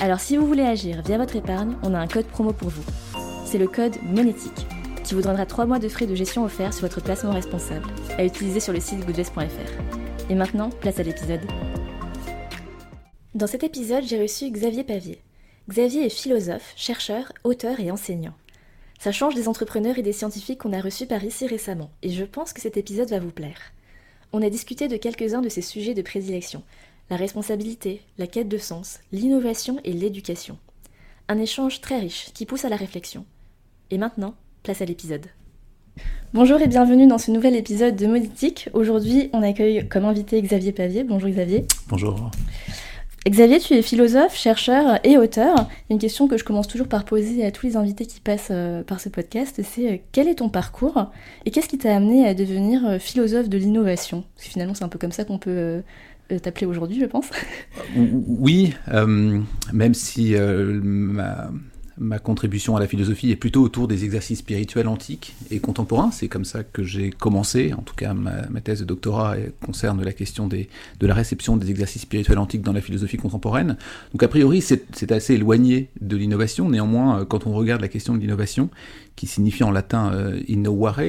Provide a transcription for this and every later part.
Alors si vous voulez agir via votre épargne, on a un code promo pour vous. C'est le code monétique qui vous donnera 3 mois de frais de gestion offerts sur votre placement responsable à utiliser sur le site goodvest.fr. Et maintenant, place à l'épisode. Dans cet épisode, j'ai reçu Xavier Pavier. Xavier est philosophe, chercheur, auteur et enseignant. Ça change des entrepreneurs et des scientifiques qu'on a reçus par ici récemment, et je pense que cet épisode va vous plaire. On a discuté de quelques-uns de ces sujets de prédilection la responsabilité, la quête de sens, l'innovation et l'éducation. Un échange très riche qui pousse à la réflexion. Et maintenant, place à l'épisode. Bonjour et bienvenue dans ce nouvel épisode de Moditique. Aujourd'hui, on accueille comme invité Xavier Pavier. Bonjour Xavier. Bonjour. Xavier, tu es philosophe, chercheur et auteur. Une question que je commence toujours par poser à tous les invités qui passent euh, par ce podcast, c'est euh, quel est ton parcours et qu'est-ce qui t'a amené à devenir euh, philosophe de l'innovation? Parce que finalement, c'est un peu comme ça qu'on peut t'appeler aujourd'hui, je pense. Oui, même si ma ma contribution à la philosophie est plutôt autour des exercices spirituels antiques et contemporains. C'est comme ça que j'ai commencé. En tout cas, ma, thèse de doctorat concerne la question des, de la réception des exercices spirituels antiques dans la philosophie contemporaine. Donc, a priori, c'est assez éloigné de l'innovation. Néanmoins, quand on regarde la question de l'innovation, qui signifie en latin euh, innovare.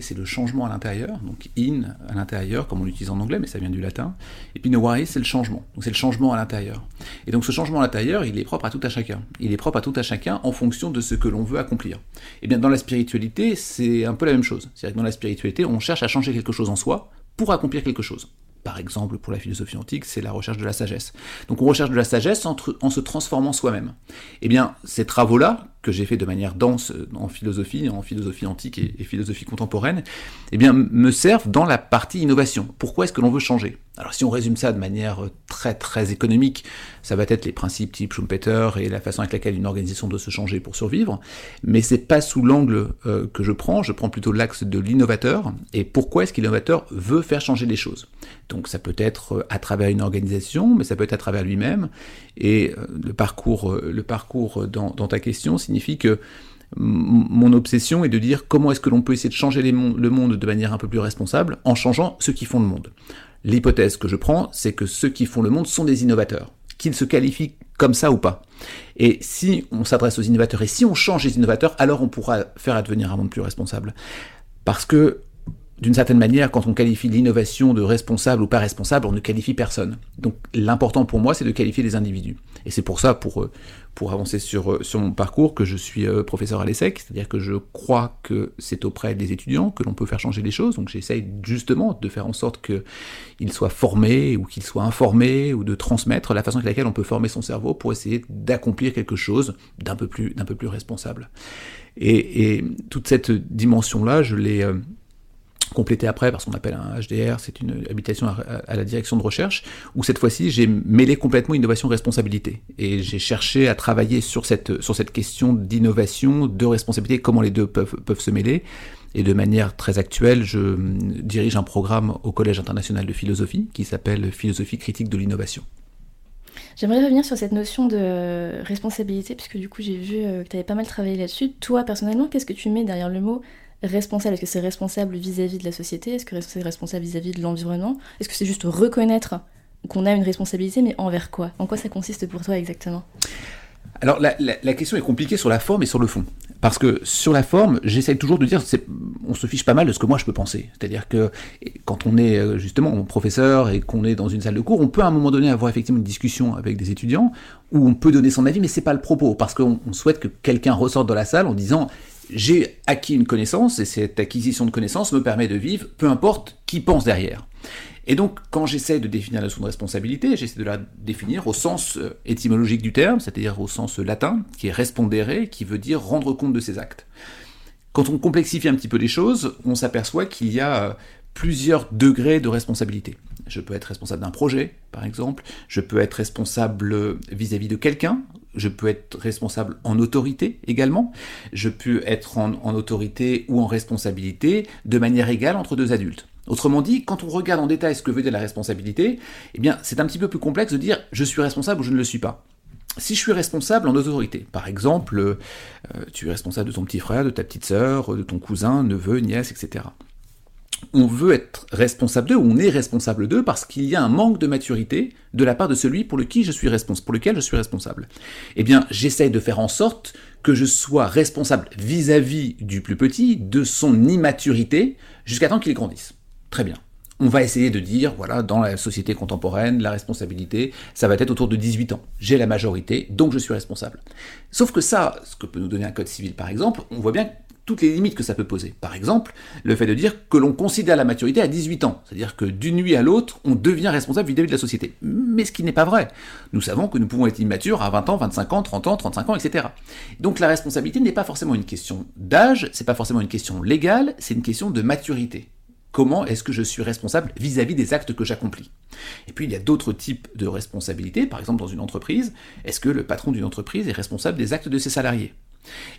C'est le changement à l'intérieur. Donc in, à l'intérieur, comme on l'utilise en anglais, mais ça vient du latin. Et puis innovare, c'est le changement. Donc c'est le changement à l'intérieur. Et donc ce changement à l'intérieur, il est propre à tout à chacun. Il est propre à tout à chacun en fonction de ce que l'on veut accomplir. Et eh bien dans la spiritualité, c'est un peu la même chose. C'est-à-dire que dans la spiritualité, on cherche à changer quelque chose en soi pour accomplir quelque chose. Par exemple, pour la philosophie antique, c'est la recherche de la sagesse. Donc on recherche de la sagesse en, se transformant soi-même. Eh bien, ces travaux-là, que j'ai fait de manière dense euh, en philosophie, en philosophie antique et, philosophie contemporaine, eh bien, me servent dans la partie innovation. Pourquoi est-ce que l'on veut changer? Alors, si on résume ça de manière euh, très très économique, ça va être les principes type Schumpeter et la façon avec laquelle une organisation doit se changer pour survivre, mais c'est pas sous l'angle euh, que je prends, je prends plutôt l'axe de l'innovateur, et pourquoi est-ce que l'innovateur veut faire changer les choses? Donc, ça peut être à travers une organisation, mais ça peut être à travers lui-même, et le parcours, le parcours dans, dans ta question, signifie que mon obsession est de dire comment est-ce que l'on peut essayer de changer le monde de manière un peu plus responsable en changeant ceux qui font le monde. L'hypothèse que je prends, c'est que ceux qui font le monde sont des innovateurs, qu'ils se qualifient comme ça ou pas. Et si on s'adresse aux innovateurs et si on change les innovateurs, alors on pourra faire advenir un monde plus responsable. Parce que d'une certaine manière, quand on qualifie l'innovation de responsable ou pas responsable, on ne qualifie personne. Donc l'important pour moi, c'est de qualifier les individus. Et c'est pour ça, pour, euh, pour avancer sur, euh, sur mon parcours, que je suis euh, professeur à l'ESSEC, c'est-à-dire que je crois que c'est auprès des étudiants que l'on peut faire changer les choses. Donc j'essaye justement de faire en sorte qu'ils soient formés ou qu'ils soient informés ou de transmettre la façon avec laquelle on peut former son cerveau pour essayer d'accomplir quelque chose d'un peu plus, peu plus responsable. Et, et toute cette dimension-là, je l'ai complété après parce qu'on appelle un HDR, c'est une habilitation à, la direction de recherche, où cette fois-ci j'ai mêlé complètement innovation responsabilité. Et j'ai cherché à travailler sur cette, sur cette question d'innovation, de responsabilité, comment les deux peuvent, peuvent se mêler. Et de manière très actuelle, je dirige un programme au Collège international de philosophie qui s'appelle Philosophie critique de l'innovation. J'aimerais revenir sur cette notion de responsabilité, puisque du coup j'ai vu euh, que tu avais pas mal travaillé là-dessus. Toi, personnellement, qu'est-ce que tu mets derrière le mot responsable Est-ce que c'est responsable vis-à-vis de la société? Est-ce que c'est responsable vis-à-vis de l'environnement? Est-ce que c'est juste reconnaître qu'on a une responsabilité, mais envers quoi? En quoi ça consiste pour toi exactement? Alors la, question est compliquée sur la forme et sur le fond. Parce que sur la forme, j'essaye toujours de dire, on se fiche pas mal de ce que moi je peux penser. C'est-à-dire que quand on est euh, justement professeur et qu'on est dans une salle de cours, on peut à un moment donné avoir effectivement une discussion avec des étudiants où on peut donner son avis, mais c'est pas le propos. Parce qu'on souhaite que quelqu'un ressorte de la salle en disant j'ai acquis une connaissance et cette acquisition de connaissance me permet de vivre, peu importe qui pense derrière. Et donc, quand j'essaie de définir la notion de responsabilité, j'essaie de la définir au sens euh, étymologique du terme, c'est-à-dire au sens latin, qui est respondere, qui veut dire rendre compte de ses actes. Quand on complexifie un petit peu les choses, on s'aperçoit qu'il y a euh, plusieurs degrés de responsabilité. Je peux être responsable d'un projet, par exemple, je peux être responsable vis-à-vis de quelqu'un, je peux être responsable en autorité également, je peux être en, autorité ou en responsabilité de manière égale entre deux adultes. Autrement dit, quand on regarde en détail ce que veut dire la responsabilité, eh bien, c'est un petit peu plus complexe de dire je suis responsable ou je ne le suis pas. Si je suis responsable en autorité, par exemple, euh, tu es responsable de ton petit frère, de ta petite sœur, de ton cousin, neveu, nièce, etc. On veut être responsable d'eux, on est responsable d'eux parce qu'il y a un manque de maturité de la part de celui pour, lequel je suis responsable. Eh bien, j'essaye de faire en sorte que je sois responsable vis-à-vis -vis du plus petit, de son immaturité, jusqu'à temps qu'il grandisse. Très bien. On va essayer de dire, voilà, dans la société contemporaine, la responsabilité, ça va être autour de 18 ans. J'ai la majorité, donc je suis responsable. Sauf que ça, ce que peut nous donner un code civil par exemple, on voit bien toutes les limites que ça peut poser. Par exemple, le fait de dire que l'on considère la maturité à 18 ans, c'est-à-dire que d'une nuit à l'autre, on devient responsable vis-à-vis de la société. Mais ce qui n'est pas vrai. Nous savons que nous pouvons être immatures à 20 ans, 25 ans, 30 ans, 35 ans, etc. Donc la responsabilité n'est pas forcément une question d'âge, c'est pas forcément une question légale, c'est une question de maturité. Comment est-ce que je suis responsable vis-à-vis des actes que j'accomplis? Et puis il y a d'autres types de responsabilités, par exemple dans une entreprise, est-ce que le patron d'une entreprise est responsable des actes de ses salariés?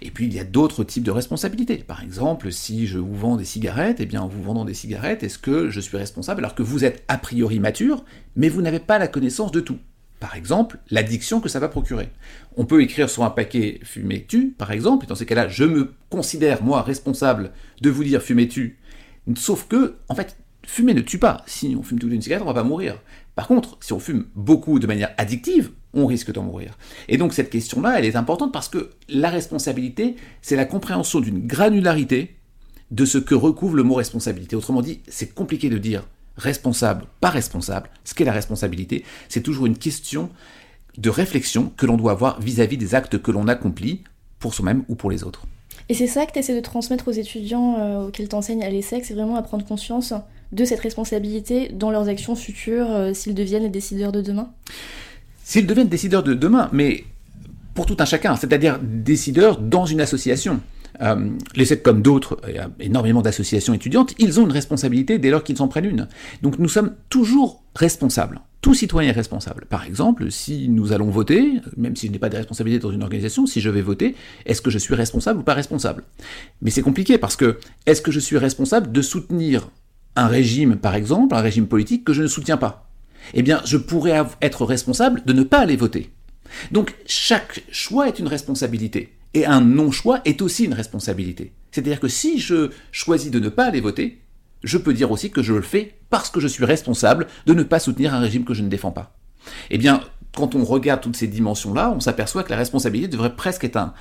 Et puis il y a d'autres types de responsabilités. Par exemple, si je vous vends des cigarettes, eh bien en vous vendant des cigarettes, est-ce que je suis responsable alors que vous êtes a priori mature, mais vous n'avez pas la connaissance de tout? Par exemple, l'addiction que ça va procurer. On peut écrire sur un paquet fumez tu, par exemple, et dans ces cas-là, je me considère, moi, responsable de vous dire fumez tu, Sauf que, en fait, fumer ne tue pas. Si on fume toute une cigarette, on va pas mourir. Par contre, si on fume beaucoup de manière addictive, on risque d'en mourir. Et donc cette question-là, elle est importante parce que la responsabilité, c'est la compréhension d'une granularité de ce que recouvre le mot responsabilité. Autrement dit, c'est compliqué de dire responsable, pas responsable. Ce qu'est la responsabilité, c'est toujours une question de réflexion que l'on doit avoir vis-à-vis des actes que l'on accomplit pour soi-même ou pour les autres. Et c'est ça que tu essaies de transmettre aux étudiants euh, auxquels tu enseignes à l'ESSEC, c'est vraiment à prendre conscience de cette responsabilité dans leurs actions futures euh, s'ils deviennent les décideurs de demain? S'ils deviennent décideurs de demain, mais pour tout un chacun, c'est-à-dire décideurs dans une association. Euh, L'ESSEC, comme d'autres, il y a énormément d'associations étudiantes, ils ont une responsabilité dès lors qu'ils en prennent une. Donc nous sommes toujours responsables. Tout citoyen est responsable. Par exemple, si nous allons voter, même si je n'ai pas de responsabilité dans une organisation, si je vais voter, est-ce que je suis responsable ou pas responsable? Mais c'est compliqué parce que est-ce que je suis responsable de soutenir un régime, par exemple, un régime politique que je ne soutiens pas? Eh bien, je pourrais être responsable de ne pas aller voter. Donc, chaque choix est une responsabilité. Et un non-choix est aussi une responsabilité. C'est-à-dire que si je choisis de ne pas aller voter, je peux dire aussi que je le fais parce que je suis responsable de ne pas soutenir un régime que je ne défends pas. Eh bien, quand on regarde toutes ces dimensions-là, on s'aperçoit que la responsabilité devrait presque être un,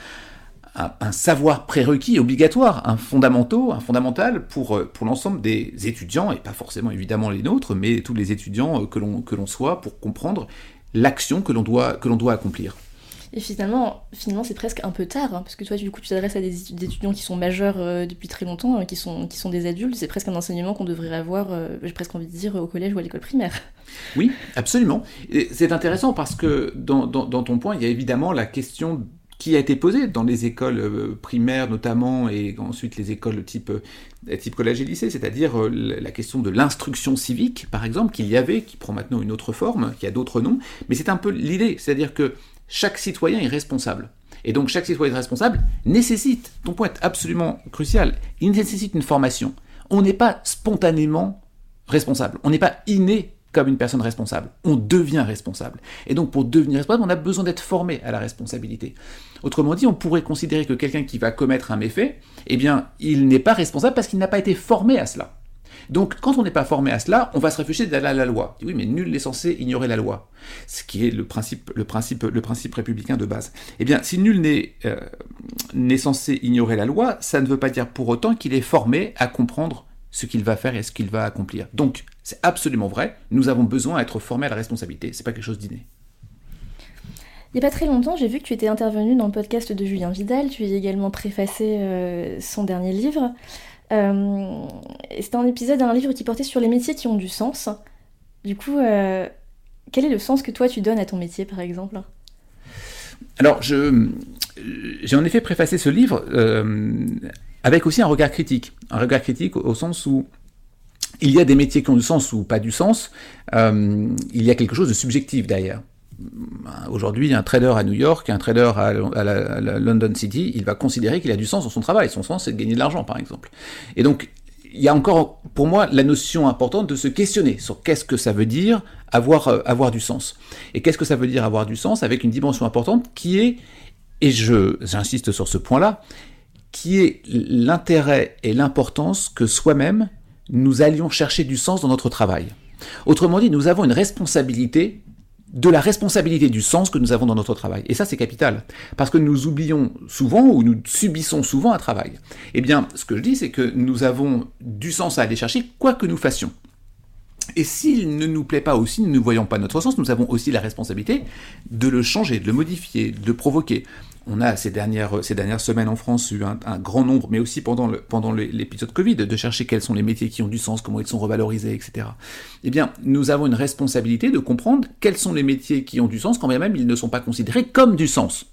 un, savoir prérequis, obligatoire, un fondamental, un fondamental pour, euh, pour l'ensemble des étudiants, et pas forcément évidemment les nôtres, mais tous les étudiants euh, que l'on soit pour comprendre l'action que l'on doit, que doit accomplir. Et finalement, finalement c'est presque un peu tard, hein, parce que toi, du coup, tu t'adresses à des, étudiants qui sont majeurs euh, depuis très longtemps, hein, qui, sont, qui sont des adultes. C'est presque un enseignement qu'on devrait avoir, euh, j'ai presque envie de dire, au collège ou à l'école primaire. Oui, absolument. C'est intéressant parce que dans, dans, ton point, il y a évidemment la question qui a été posée dans les écoles euh, primaires notamment, et ensuite les écoles type, type collège et lycée, c'est-à-dire la question de l'instruction civique, par exemple, qu'il y avait, qui prend maintenant une autre forme, qui a d'autres noms, mais c'est un peu l'idée, c'est-à-dire que chaque citoyen est responsable. Et donc chaque citoyen responsable nécessite, ton point est absolument crucial, il nécessite une formation. On n'est pas spontanément responsable, on n'est pas inné comme une personne responsable, on devient responsable. Et donc pour devenir responsable, on a besoin d'être formé à la responsabilité. Autrement dit, on pourrait considérer que quelqu'un qui va commettre un méfait, eh bien, il n'est pas responsable parce qu'il n'a pas été formé à cela. Donc, quand on n'est pas formé à cela, on va se réfugier derrière la loi. Oui, mais nul n'est censé ignorer la loi, ce qui est le principe, le principe, le principe républicain de base. Eh bien, si nul euh, n'est censé ignorer la loi, ça ne veut pas dire pour autant qu'il est formé à comprendre ce qu'il va faire et ce qu'il va accomplir. Donc, c'est absolument vrai, nous avons besoin d'être formés à la responsabilité, c'est pas quelque chose d'inné. Il n'y a pas très longtemps, j'ai vu que tu étais intervenu dans le podcast de Julien Vidal, tu as également préfacé euh, son dernier livre. Euh, C'était un épisode d'un livre qui portait sur les métiers qui ont du sens. Du coup, euh, quel est le sens que toi tu donnes à ton métier, par exemple? Alors, j'ai en effet préfacé ce livre avec aussi un regard critique. Un regard critique au, sens où il y a des métiers qui ont du sens ou pas du sens, il y a quelque chose de subjectif derrière. Aujourd'hui, un trader à New York, un trader à, la, London City, il va considérer qu'il a du sens dans son travail. Son sens, c'est de gagner de l'argent, par exemple. Et donc, il y a encore, pour moi, la notion importante de se questionner sur qu'est-ce que ça veut dire avoir, euh, avoir du sens. Et qu'est-ce que ça veut dire avoir du sens avec une dimension importante qui est, et je, j'insiste sur ce point-là, qui est l'intérêt et l'importance que soi-même nous allions chercher du sens dans notre travail. Autrement dit, nous avons une responsabilité de la responsabilité du sens que nous avons dans notre travail. Et ça, c'est capital. Parce que nous oublions souvent ou nous subissons souvent un travail. Eh bien, ce que je dis, c'est que nous avons du sens à aller chercher, quoi que nous fassions. Et s'il ne nous plaît pas aussi, nous ne voyons pas notre sens, nous avons aussi la responsabilité de le changer, de le modifier, de provoquer on a ces dernières, ces dernières semaines en France eu un, grand nombre, mais aussi pendant, l'épisode Covid, de chercher quels sont les métiers qui ont du sens, comment ils sont revalorisés, etc. Eh bien, nous avons une responsabilité de comprendre quels sont les métiers qui ont du sens, quand bien même ils ne sont pas considérés comme du sens.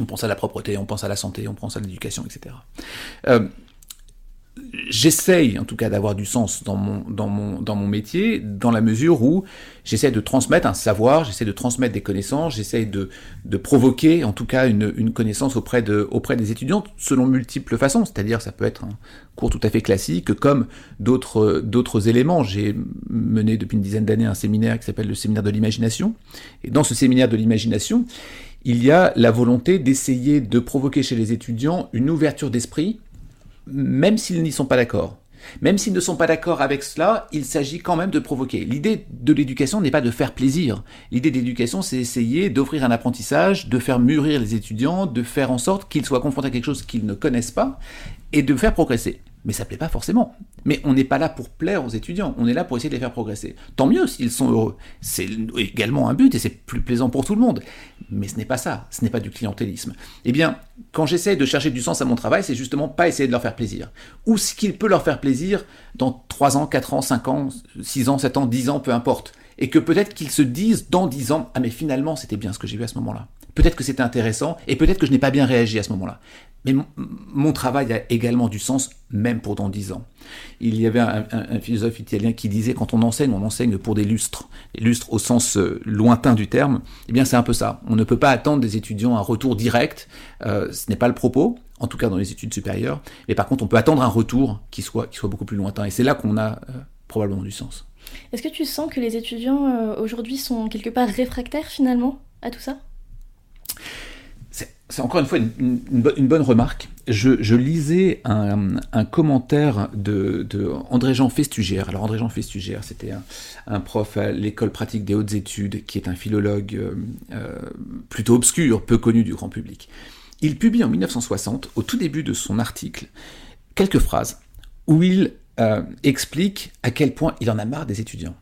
On pense à la propreté, on pense à la santé, on pense à l'éducation, etc j'essaye en tout cas d'avoir du sens dans mon, dans, mon, dans mon métier, dans la mesure où j'essaie de transmettre un savoir, j'essaie de transmettre des connaissances, j'essaie de, de provoquer en tout cas une, une connaissance auprès, de, auprès des étudiants selon multiples façons, c'est-à-dire ça peut être un cours tout à fait classique comme d'autres, d'autres éléments. J'ai mené depuis une dizaine d'années un séminaire qui s'appelle le séminaire de l'imagination, et dans ce séminaire de l'imagination, il y a la volonté d'essayer de provoquer chez les étudiants une ouverture d'esprit même s'ils n'y sont pas d'accord. Même s'ils ne sont pas d'accord avec cela, il s'agit quand même de provoquer. L'idée de l'éducation n'est pas de faire plaisir. L'idée de l'éducation, c'est essayer d'offrir un apprentissage, de faire mûrir les étudiants, de faire en sorte qu'ils soient confrontés à quelque chose qu'ils ne connaissent pas et de faire progresser mais ça plaît pas forcément. Mais on n'est pas là pour plaire aux étudiants, on est là pour essayer de les faire progresser. Tant mieux s'ils sont heureux. C'est également un but et c'est plus plaisant pour tout le monde. Mais ce n'est pas ça, ce n'est pas du clientélisme. Eh bien, quand j'essaie de chercher du sens à mon travail, c'est justement pas essayer de leur faire plaisir. Ou ce qu'il peut leur faire plaisir dans 3 ans, 4 ans, 5 ans, 6 ans, 7 ans, 10 ans, peu importe. Et que peut-être qu'ils se disent dans 10 ans, ah mais finalement c'était bien ce que j'ai vu à ce moment-là. Peut-être que c'était intéressant et peut-être que je n'ai pas bien réagi à ce moment-là. Mais mon, travail a également du sens, même pour dans dix ans. Il y avait un, philosophe italien qui disait quand on enseigne, on enseigne pour des lustres. Les lustres au sens euh, lointain du terme, eh bien c'est un peu ça. On ne peut pas attendre des étudiants un retour direct, euh, ce n'est pas le propos, en tout cas dans les études supérieures. Mais par contre, on peut attendre un retour qui soit, qui soit beaucoup plus lointain. Et c'est là qu'on a euh, probablement du sens. Est-ce que tu sens que les étudiants aujourd'hui sont quelque part réfractaires finalement à tout ça? C'est encore une fois une, bonne remarque. Je, lisais un, commentaire de, André-Jean Festugère. Alors André-Jean Festugère, c'était un, prof à l'école pratique des hautes études, qui est un philologue euh, euh, plutôt obscur, peu connu du grand public. Il publie en 1960, au tout début de son article, quelques phrases où il euh, explique à quel point il en a marre des étudiants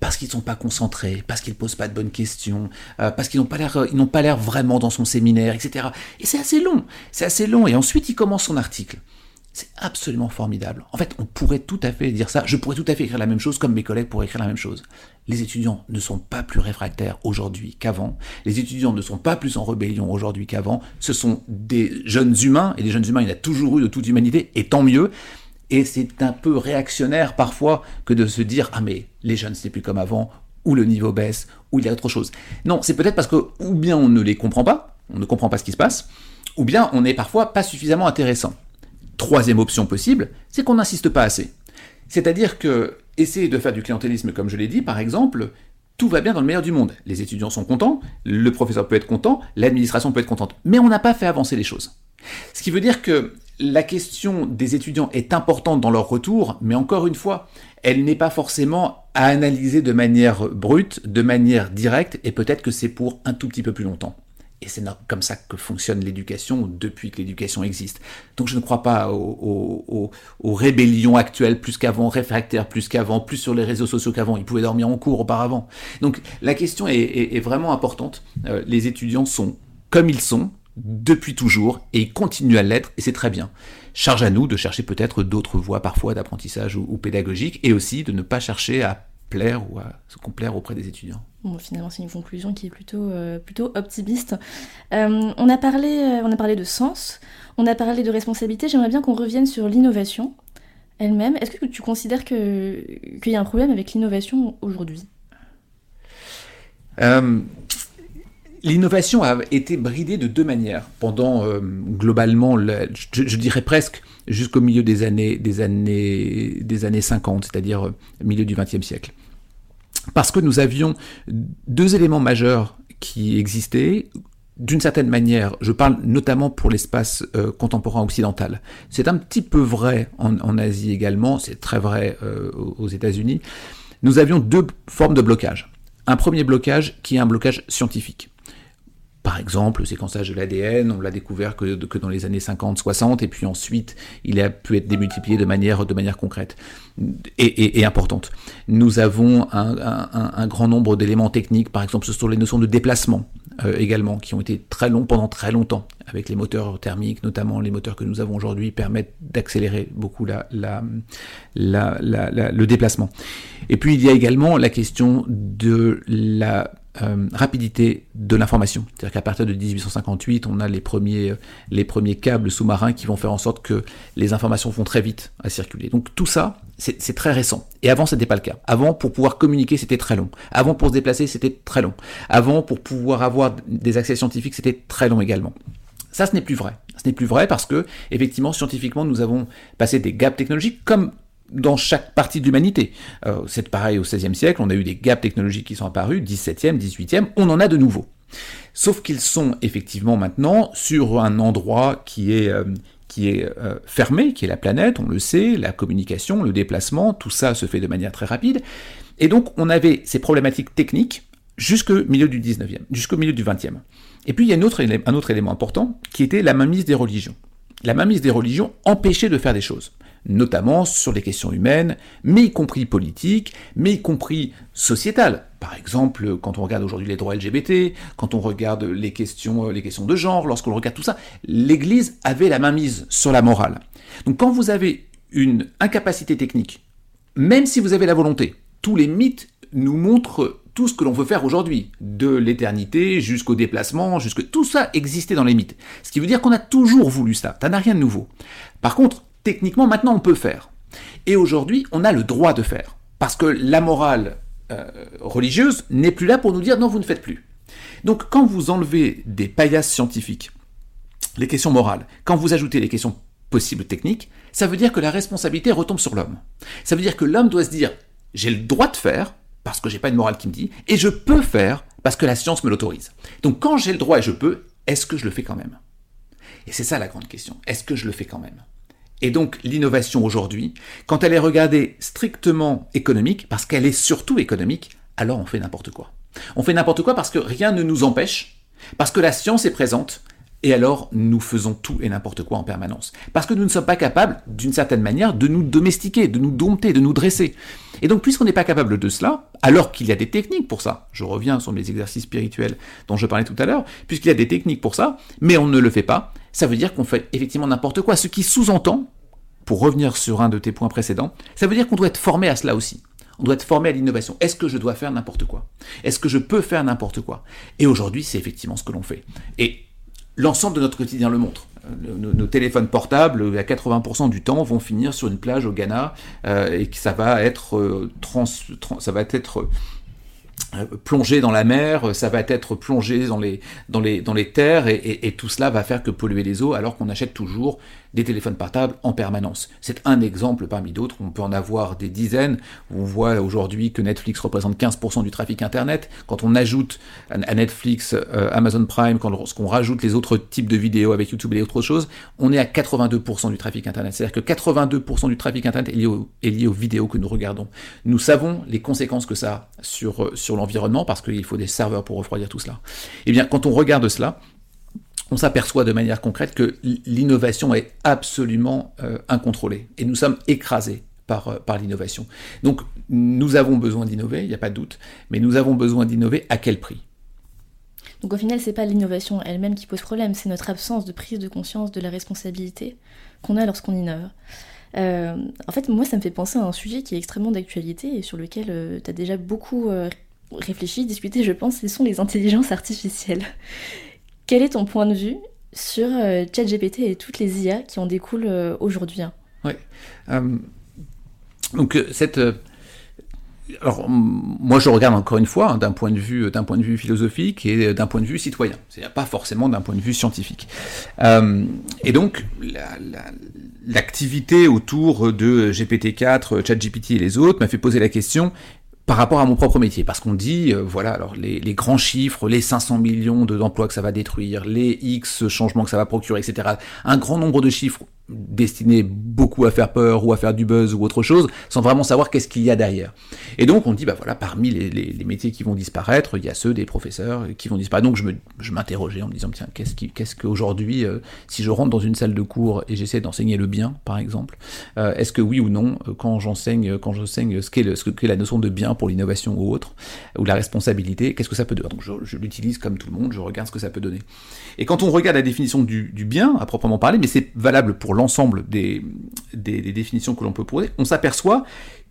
parce qu'ils ne sont pas concentrés, parce qu'ils ne posent pas de bonnes questions, euh, parce qu'ils n'ont pas l'air, ils n'ont pas l'air vraiment dans son séminaire, etc. Et c'est assez long, c'est assez long. Et ensuite, il commence son article. C'est absolument formidable. En fait, on pourrait tout à fait dire ça. Je pourrais tout à fait écrire la même chose comme mes collègues pourraient écrire la même chose. Les étudiants ne sont pas plus réfractaires aujourd'hui qu'avant. Les étudiants ne sont pas plus en rébellion aujourd'hui qu'avant. Ce sont des jeunes humains, et des jeunes humains, il a toujours eu de toute humanité, et tant mieux. Et c'est un peu réactionnaire parfois que de se dire ah mais les jeunes c'est plus comme avant, ou le niveau baisse, ou il y a autre chose. Non, c'est peut-être parce que ou bien on ne les comprend pas, on ne comprend pas ce qui se passe, ou bien on n'est parfois pas suffisamment intéressant. Troisième option possible, c'est qu'on n'insiste pas assez. C'est-à-dire que essayer de faire du clientélisme, comme je l'ai dit, par exemple, tout va bien dans le meilleur du monde. Les étudiants sont contents, le professeur peut être content, l'administration peut être contente, mais on n'a pas fait avancer les choses. Ce qui veut dire que la question des étudiants est importante dans leur retour, mais encore une fois, elle n'est pas forcément à analyser de manière brute, de manière directe, et peut-être que c'est pour un tout petit peu plus longtemps. Et c'est comme ça que fonctionne l'éducation depuis que l'éducation existe. Donc je ne crois pas aux, rébellions actuelles plus qu'avant, réfractaires plus qu'avant, plus sur les réseaux sociaux qu'avant. Ils pouvaient dormir en cours auparavant. Donc la question est, vraiment importante. Euh, les étudiants sont comme ils sont, depuis toujours et il continue à l'être et c'est très bien. Charge à nous de chercher peut-être d'autres voies parfois d'apprentissage ou, pédagogique et aussi de ne pas chercher à plaire ou à se complaire auprès des étudiants. Bon, finalement, c'est une conclusion qui est plutôt, euh, plutôt optimiste. Euh, on, a parlé, euh, on a parlé de sens, on a parlé de responsabilité. J'aimerais bien qu'on revienne sur l'innovation. elle-même. Est-ce que tu considères qu'il y a un problème avec l'innovation aujourd'hui? L'innovation a été bridée de deux manières pendant euh, globalement, je, dirais presque jusqu'au milieu des années, des années, des années 50, c'est-à-dire euh, milieu du XXe siècle. Parce que nous avions deux éléments majeurs qui existaient, d'une certaine manière, je parle notamment pour l'espace euh, contemporain occidental. C'est un petit peu vrai en, Asie également, c'est très vrai aux États-Unis. Nous avions deux formes de blocage. Un premier blocage qui est un blocage scientifique. Par exemple, le séquençage de l'ADN, on l'a découvert que, dans les années 50-60, et puis ensuite, il a pu être démultiplié de manière, de manière concrète et, importante. Nous avons un, grand nombre d'éléments techniques, par exemple sur les notions de déplacement euh, également, qui ont été très longs pendant très longtemps, avec les moteurs thermiques, notamment les moteurs que nous avons aujourd'hui, permettent d'accélérer beaucoup le déplacement. Et puis il y a également la question de la euh, rapidité de l'information. C'est-à-dire qu'à partir de 1858, on a les premiers, les premiers câbles sous-marins qui vont faire en sorte que les informations vont très vite à circuler. Donc tout ça, c'est très récent. Et avant, ce n'était pas le cas. Avant, pour pouvoir communiquer, c'était très long. Avant, pour se déplacer, c'était très long. Avant, pour pouvoir avoir des accès scientifiques, c'était très long également. Ça, ce n'est plus vrai. Ce n'est plus vrai parce que, effectivement, scientifiquement, nous avons passé des gaps technologiques comme dans chaque partie de l'humanité. Euh, c'est pareil au XVIe siècle, on a eu des gaps technologiques qui sont apparus, XVIIe, XVIIIe, on en a de nouveaux. Sauf qu'ils sont effectivement maintenant sur un endroit qui est, euh, qui est euh, fermé, qui est la planète, on le sait, la communication, le déplacement, tout ça se fait de manière très rapide. Et donc on avait ces problématiques techniques jusqu'au milieu du 19e, jusqu'au milieu du 20e. Et puis il y a un autre, élément important qui était la mainmise des religions. La mainmise des religions empêchait de faire des choses notamment sur les questions humaines, mais y compris politiques, mais y compris sociétales. Par exemple, quand on regarde aujourd'hui les droits LGBT, quand on regarde les questions, euh, les questions de genre, lorsqu'on regarde tout ça, l'Église avait la main mise sur la morale. Donc quand vous avez une incapacité technique, même si vous avez la volonté, tous les mythes nous montrent tout ce que l'on veut faire aujourd'hui, de l'éternité jusqu'au déplacement, jusque tout ça existait dans les mythes. Ce qui veut dire qu'on a toujours voulu ça, ça n'a rien de nouveau. Par contre, techniquement, maintenant, on peut faire. Et aujourd'hui, on a le droit de faire. Parce que la morale euh, religieuse n'est plus là pour nous dire non, vous ne faites plus. Donc, quand vous enlevez des paillasses scientifiques, les questions morales, quand vous ajoutez les questions possibles techniques, ça veut dire que la responsabilité retombe sur l'homme. Ça veut dire que l'homme doit se dire j'ai le droit de faire, parce que j'ai pas une morale qui me dit, et je peux faire parce que la science me l'autorise. Donc quand j'ai le droit et je peux, est-ce que je le fais quand même? Et c'est ça la grande question. Est-ce que je le fais quand même? Et donc l'innovation aujourd'hui, quand elle est regardée strictement économique, parce qu'elle est surtout économique, alors on fait n'importe quoi. On fait n'importe quoi parce que rien ne nous empêche, parce que la science est présente, et alors nous faisons tout et n'importe quoi en permanence. Parce que nous ne sommes pas capables, d'une certaine manière, de nous domestiquer, de nous dompter, de nous dresser. Et donc puisqu'on n'est pas capable de cela, alors qu'il y a des techniques pour ça, je reviens sur les exercices spirituels dont je parlais tout à l'heure, puisqu'il y a des techniques pour ça, mais on ne le fait pas, ça veut dire qu'on fait effectivement n'importe quoi. Ce qui sous-entend, pour revenir sur un de tes points précédents, ça veut dire qu'on doit être formé à cela aussi. On doit être formé à l'innovation. Est-ce que je dois faire n'importe quoi? Est-ce que je peux faire n'importe quoi? Et aujourd'hui, c'est effectivement ce que l'on fait. Et l'ensemble de notre quotidien le montre. Euh, nos, téléphones portables, à 80% du temps, vont finir sur une plage au Ghana euh, et que ça va être, euh, ça va être euh, plongé dans la mer, ça va être plongé dans les, dans les, dans les terres, et, tout cela va faire que polluer les eaux, alors qu'on achète toujours des téléphones portables en permanence. C'est un exemple parmi d'autres, on peut en avoir des dizaines. On voit aujourd'hui que Netflix représente 15% du trafic Internet. Quand on ajoute à Netflix, euh, Amazon Prime, quand on rajoute les autres types de vidéos avec YouTube et autres choses, on est à 82% du trafic Internet. C'est-à-dire que 82% du trafic Internet est lié, est lié aux vidéos que nous regardons. Nous savons les conséquences que ça a sur, euh, sur l'environnement parce qu'il faut des serveurs pour refroidir tout cela. Eh bien, quand on regarde cela, on s'aperçoit de manière concrète que l'innovation est absolument euh, incontrôlée et nous sommes écrasés par, euh, par l'innovation. Donc nous avons besoin d'innover, il n'y a pas de doute, mais nous avons besoin d'innover à quel prix? Donc au final, c'est pas l'innovation elle-même qui pose problème, c'est notre absence de prise de conscience de la responsabilité qu'on a lorsqu'on innove. Euh, en fait, moi, ça me fait penser à un sujet qui est extrêmement d'actualité et sur lequel tu as déjà beaucoup réfléchi, discuté, je pense, ce sont les intelligences artificielles. Quel est ton point de vue sur euh, ChatGPT et toutes les IA qui en découlent euh, aujourd'hui Oui. Euh, donc cette alors, moi, je regarde encore une fois hein, d'un point de vue, d'un point de vue philosophique et d'un point de vue citoyen. C'est-à-dire pas forcément d'un point de vue scientifique. Et donc, l'activité autour de GPT-4, ChatGPT et les autres m'a fait poser la question par rapport à mon propre métier, parce qu'on dit, euh, voilà, alors les, les, grands chiffres, les 500 millions d'emplois que ça va détruire, les X changements que ça va procurer, etc. Un grand nombre de chiffres destiné beaucoup à faire peur ou à faire du buzz ou autre chose, sans vraiment savoir qu'est-ce qu'il y a derrière. Et donc on dit, bah voilà, parmi les, les, métiers qui vont disparaître, il y a ceux des professeurs qui vont disparaître. Donc je, me, je m'interrogeais en me disant, tiens, qu'est-ce, qu'aujourd'hui, euh, si je rentre dans une salle de cours et j'essaie d'enseigner le bien, par exemple, euh, est-ce que oui ou non, euh, quand j'enseigne, quand j'enseigne ce qu'est, qu'est la notion de bien pour l'innovation ou autre, ou la responsabilité, qu'est-ce que ça peut donner Donc je, je, l'utilise comme tout le monde, je regarde ce que ça peut donner. Et quand on regarde la définition du, du bien, à proprement parler, mais c'est valable pour l'ensemble des, définitions que l'on peut poser, on s'aperçoit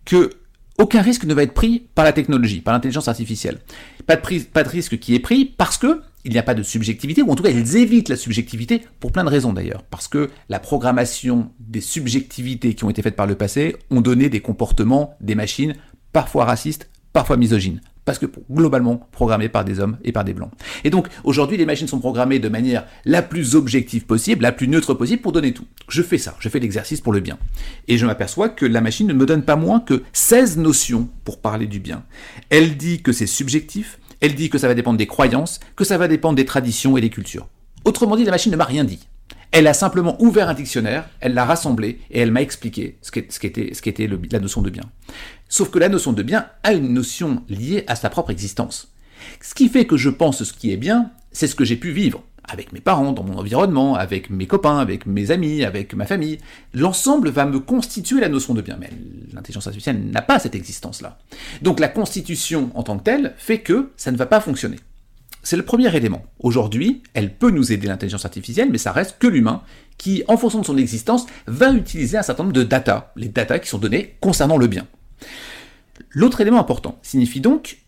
que aucun risque ne va être pris par la technologie, par l'intelligence artificielle. Pas de, risque qui est pris parce que il n'y a pas de subjectivité, ou en tout cas ils évitent la subjectivité pour plein de raisons d'ailleurs. Parce que la programmation des subjectivités qui ont été faites par le passé ont donné des comportements des machines parfois racistes, parfois misogynes parce que globalement programmé par des hommes et par des blancs. Et donc aujourd'hui les machines sont programmées de manière la plus objective possible, la plus neutre possible pour donner tout. Je fais ça, je fais l'exercice pour le bien. Et je m'aperçois que la machine ne me donne pas moins que 16 notions pour parler du bien. Elle dit que c'est subjectif, elle dit que ça va dépendre des croyances, que ça va dépendre des traditions et des cultures. Autrement dit, la machine ne m'a rien dit. Elle a simplement ouvert un dictionnaire, elle l'a rassemblé et elle m'a expliqué ce qu'était la notion de bien. Sauf que la notion de bien a une notion liée à sa propre existence. Ce qui fait que je pense ce qui est bien, c'est ce que j'ai pu vivre avec mes parents, dans mon environnement, avec mes copains, avec mes amis, avec ma famille. L'ensemble va me constituer la notion de bien. Mais l'intelligence artificielle n'a pas cette existence-là. Donc la constitution en tant que telle fait que ça ne va pas fonctionner. C'est le premier élément. Aujourd'hui, elle peut nous aider l'intelligence artificielle, mais ça reste que l'humain qui, en fonction de son existence, va utiliser un certain nombre de data, les data qui sont données concernant le bien. L'autre élément important signifie donc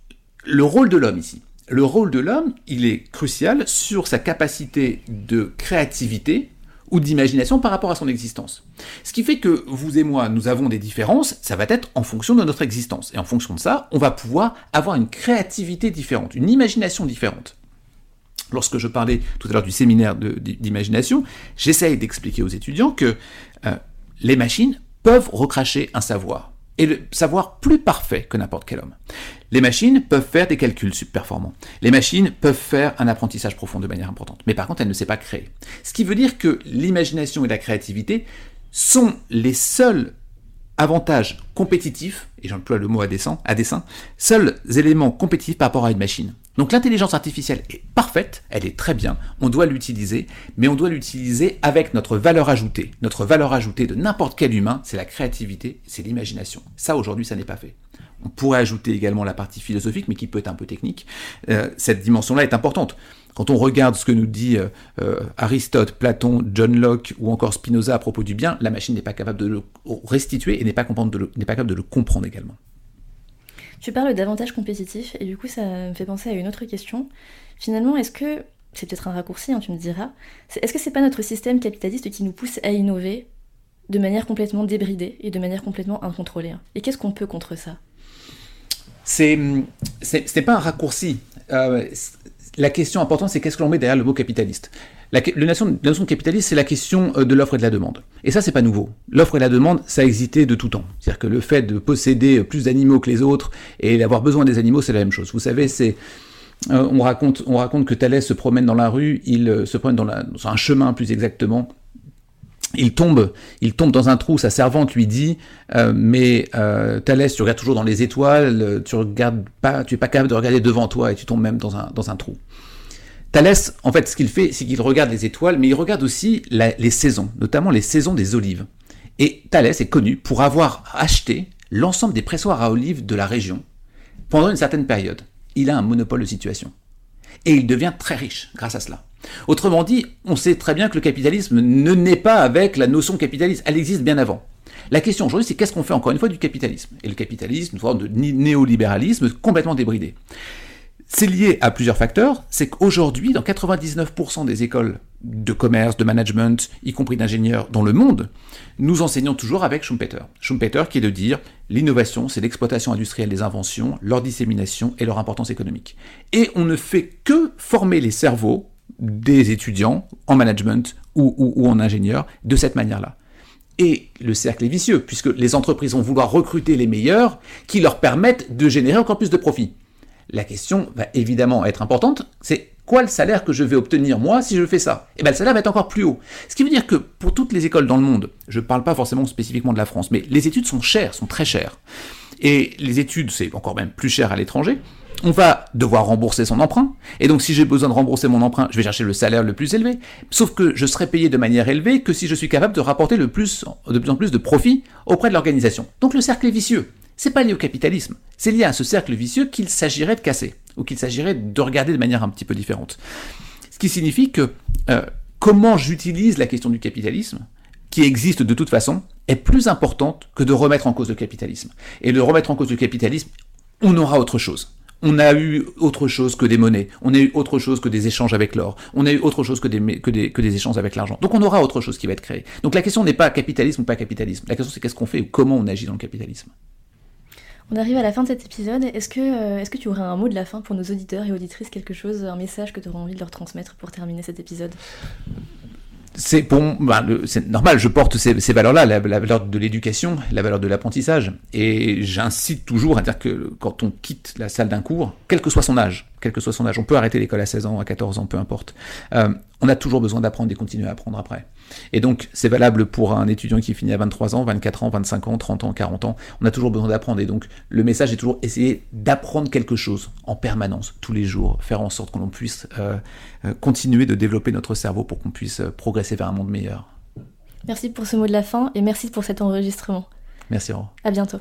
le rôle de l'homme ici. Le rôle de l'homme, il est crucial sur sa capacité de créativité ou d'imagination par rapport à son existence. Ce qui fait que vous et moi, nous avons des différences, ça va être en fonction de notre existence. Et en fonction de ça, on va pouvoir avoir une créativité différente, une imagination différente. Lorsque je parlais tout à l'heure du séminaire d'imagination, j'essaye d'expliquer aux étudiants que euh, les machines peuvent recracher un savoir et le savoir plus parfait que n'importe quel homme. Les machines peuvent faire des calculs subperformants. Les machines peuvent faire un apprentissage profond de manière importante. Mais par contre, elles ne savent pas créer. Ce qui veut dire que l'imagination et la créativité sont les seuls avantages compétitifs, et j'emploie le mot à dessein, à dessein, seuls éléments compétitifs par rapport à une machine. Donc l'intelligence artificielle est parfaite, elle est très bien, on doit l'utiliser, mais on doit l'utiliser avec notre valeur ajoutée. Notre valeur ajoutée de n'importe quel humain, c'est la créativité, c'est l'imagination. Ça aujourd'hui, ça n'est pas fait. On pourrait ajouter également la partie philosophique, mais qui peut être un peu technique. Euh, cette dimension-là est importante. Quand on regarde ce que nous dit euh, euh, Aristote, Platon, John Locke ou encore Spinoza à propos du bien, la machine n'est pas capable de le restituer et n'est pas, pas capable de le comprendre également. Tu parles d'avantages compétitifs et du coup ça me fait penser à une autre question. Finalement, est-ce que, c'est peut-être un raccourci, hein, tu me diras, est-ce que c'est pas notre système capitaliste qui nous pousse à innover de manière complètement débridée et de manière complètement incontrôlée hein? Et qu'est-ce qu'on peut contre ça? C'est, c'est, pas un raccourci. Euh, la question importante, c'est qu'est-ce que l'on met derrière le mot capitaliste? La, notion, de capitaliste, c'est la question euh, de l'offre et de la demande. Et ça, c'est pas nouveau. L'offre et la demande, ça a existé de tout temps. C'est-à-dire que le fait de posséder plus d'animaux que les autres et d'avoir besoin des animaux, c'est la même chose. Vous savez, euh, on raconte, on raconte que Thalès se promène dans la rue, il euh, se promène dans, la, un chemin plus exactement. Il tombe, il tombe dans un trou. Sa servante lui dit "Mais Thalès, tu regardes toujours dans les étoiles, tu regardes pas, tu es pas capable de regarder devant toi et tu tombes même dans un trou." Thalès, en fait, ce qu'il fait, c'est qu'il regarde les étoiles, mais il regarde aussi les saisons, notamment les saisons des olives. Et Thalès est connu pour avoir acheté l'ensemble des pressoirs à olives de la région pendant une certaine période. Il a un monopole de situation. Et il devient très riche grâce à cela. Autrement dit, on sait très bien que le capitalisme ne naît pas avec la notion capitaliste, elle existe bien avant. La question aujourd'hui, c'est qu'est-ce qu'on fait encore une fois du capitalisme? Et le capitalisme, une forme de néolibéralisme complètement débridé c'est lié à plusieurs facteurs. C'est qu'aujourd'hui, dans 99% des écoles de commerce, de management, y compris d'ingénieurs dans le monde, nous enseignons toujours avec Schumpeter. Schumpeter qui est de dire l'innovation, c'est l'exploitation industrielle des inventions, leur dissémination et leur importance économique. Et on ne fait que former les cerveaux des étudiants en management ou, en ingénieur de cette manière-là. Et le cercle est vicieux, puisque les entreprises vont vouloir recruter les meilleurs qui leur permettent de générer encore plus de profits la question va évidemment être importante, c'est quoi le salaire que je vais obtenir moi si je fais ça? Et eh bien le salaire va être encore plus haut. Ce qui veut dire que pour toutes les écoles dans le monde, je ne parle pas forcément spécifiquement de la France, mais les études sont chères, sont très chères. Et les études, c'est encore même plus cher à l'étranger. On va devoir rembourser son emprunt. Et donc, si j'ai besoin de rembourser mon emprunt, je vais chercher le salaire le plus élevé. Sauf que je serai payé de manière élevée que si je suis capable de rapporter de plus en plus de profit auprès de l'organisation. Donc, le cercle est vicieux. C'est pas lié au capitalisme, c'est lié à ce cercle vicieux qu'il s'agirait de casser, ou qu'il s'agirait de regarder de manière un petit peu différente. Ce qui signifie que euh, comment j'utilise la question du capitalisme, qui existe de toute façon, est plus importante que de remettre en cause le capitalisme. Et de remettre en cause le capitalisme, on aura autre chose. On a eu autre chose que des monnaies, on a eu autre chose que des échanges avec l'or, on a eu autre chose que des, que des, que des échanges avec l'argent. Donc on aura autre chose qui va être créé. Donc la question n'est pas capitalisme ou pas capitalisme, la question c'est qu'est-ce qu'on fait ou comment on agit dans le capitalisme. On arrive à la fin de cet épisode. Est-ce que, euh, est-ce que tu aurais un mot de la fin pour nos auditeurs et auditrices, quelque chose, un message que tu aurais envie de leur transmettre pour terminer cet épisode? C'est bah, c'est normal, je porte ces, valeurs-là, la, valeur de l'éducation, la valeur de l'apprentissage, et j'incite toujours à dire que quand on quitte la salle d'un cours, quel que soit son âge, quel que soit son âge, on peut arrêter l'école à 16 ans, à 14 ans, peu importe, euh, on a toujours besoin d'apprendre et continuer à apprendre après. Et donc, c'est valable pour un étudiant qui finit à 23 ans, 24 ans, 25 ans, 30 ans, 40 ans. On a toujours besoin d'apprendre. Et donc, le message est toujours essayer d'apprendre quelque chose en permanence, tous les jours, faire en sorte que l'on puisse euh, euh, continuer de développer notre cerveau pour qu'on puisse progresser vers un monde meilleur. Merci pour ce mot de la fin et merci pour cet enregistrement. Merci, Ron. À bientôt.